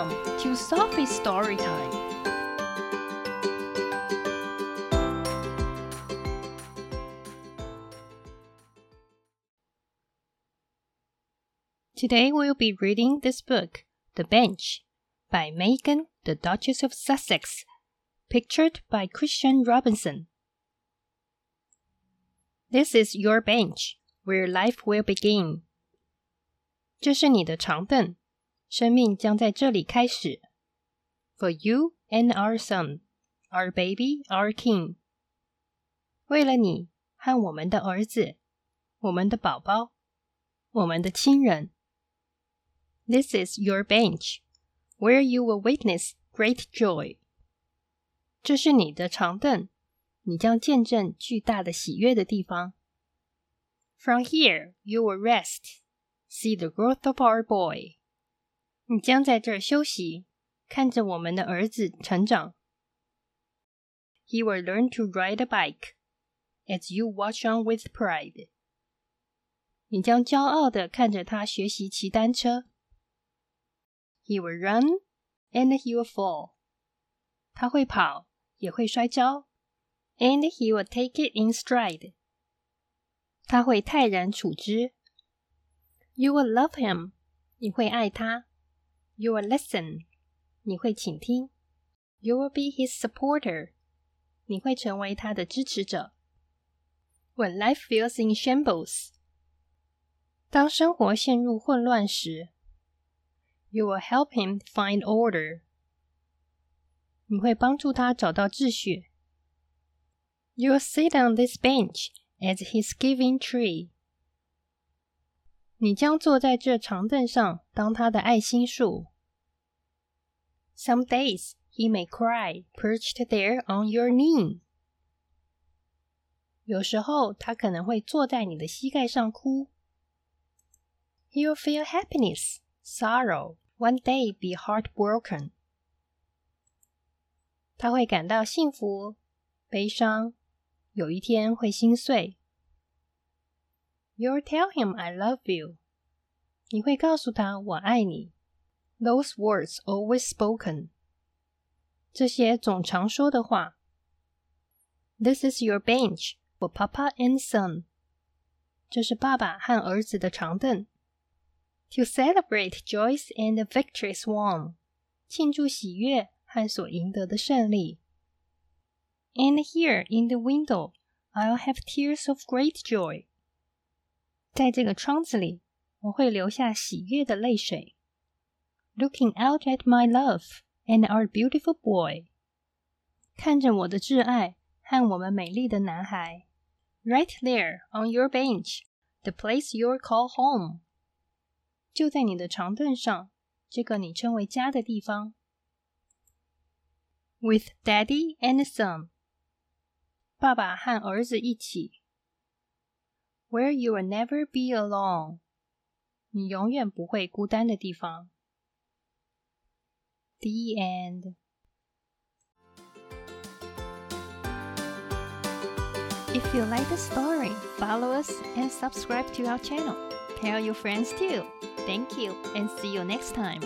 Welcome to Sophie's Story Time. Today we'll be reading this book, The Bench, by Meghan, the Duchess of Sussex, pictured by Christian Robinson. This is your bench, where life will begin. 这是你的长凳，生命将在这里开始。For you and our son, our baby, our king。为了你和我们的儿子，我们的宝宝，我们的亲人。This is your bench, where you will witness great joy。这是你的长凳，你将见证巨大的喜悦的地方。From here you will rest, see the growth of our boy。 你将在这儿休息，看着我们的儿子成长。He will learn to ride a bike as you watch on with pride。你将骄傲的看着他学习骑单车。He will run and he will fall。他会跑，也会摔跤。And he will take it in stride。他会泰然处之。You will love him。你会爱他。You will listen，你会倾听。You will be his supporter，你会成为他的支持者。When life feels in shambles，当生活陷入混乱时，You will help him find order，你会帮助他找到秩序。You will sit on this bench as his giving tree， 你将坐在这长凳上当他的爱心树。some days he may cry perched there on your knee。有时候他可能会坐在你的膝盖上哭。He'll feel happiness, sorrow, one day be heartbroken。他会感到幸福、悲伤，有一天会心碎。You'll tell him I love you。你会告诉他我爱你。those words always spoken. 这些总常说的话。This is your bench for Papa and son. 这是爸爸和儿子的长凳。To celebrate joys and victories won. 庆祝喜悦和所赢得的胜利。And here in the window, I'll have tears of great joy. 在这个窗子里，我会流下喜悦的泪水。looking out at my love and our beautiful boy，看着我的挚爱和我们美丽的男孩。Right there on your bench, the place you call home，就在你的长凳上，这个你称为家的地方。With daddy and son，爸爸和儿子一起。 Where you will never be alone，你永远不会孤单的地方。The end. If you like the story, follow us and subscribe to our channel. Tell your friends too. Thank you and see you next time.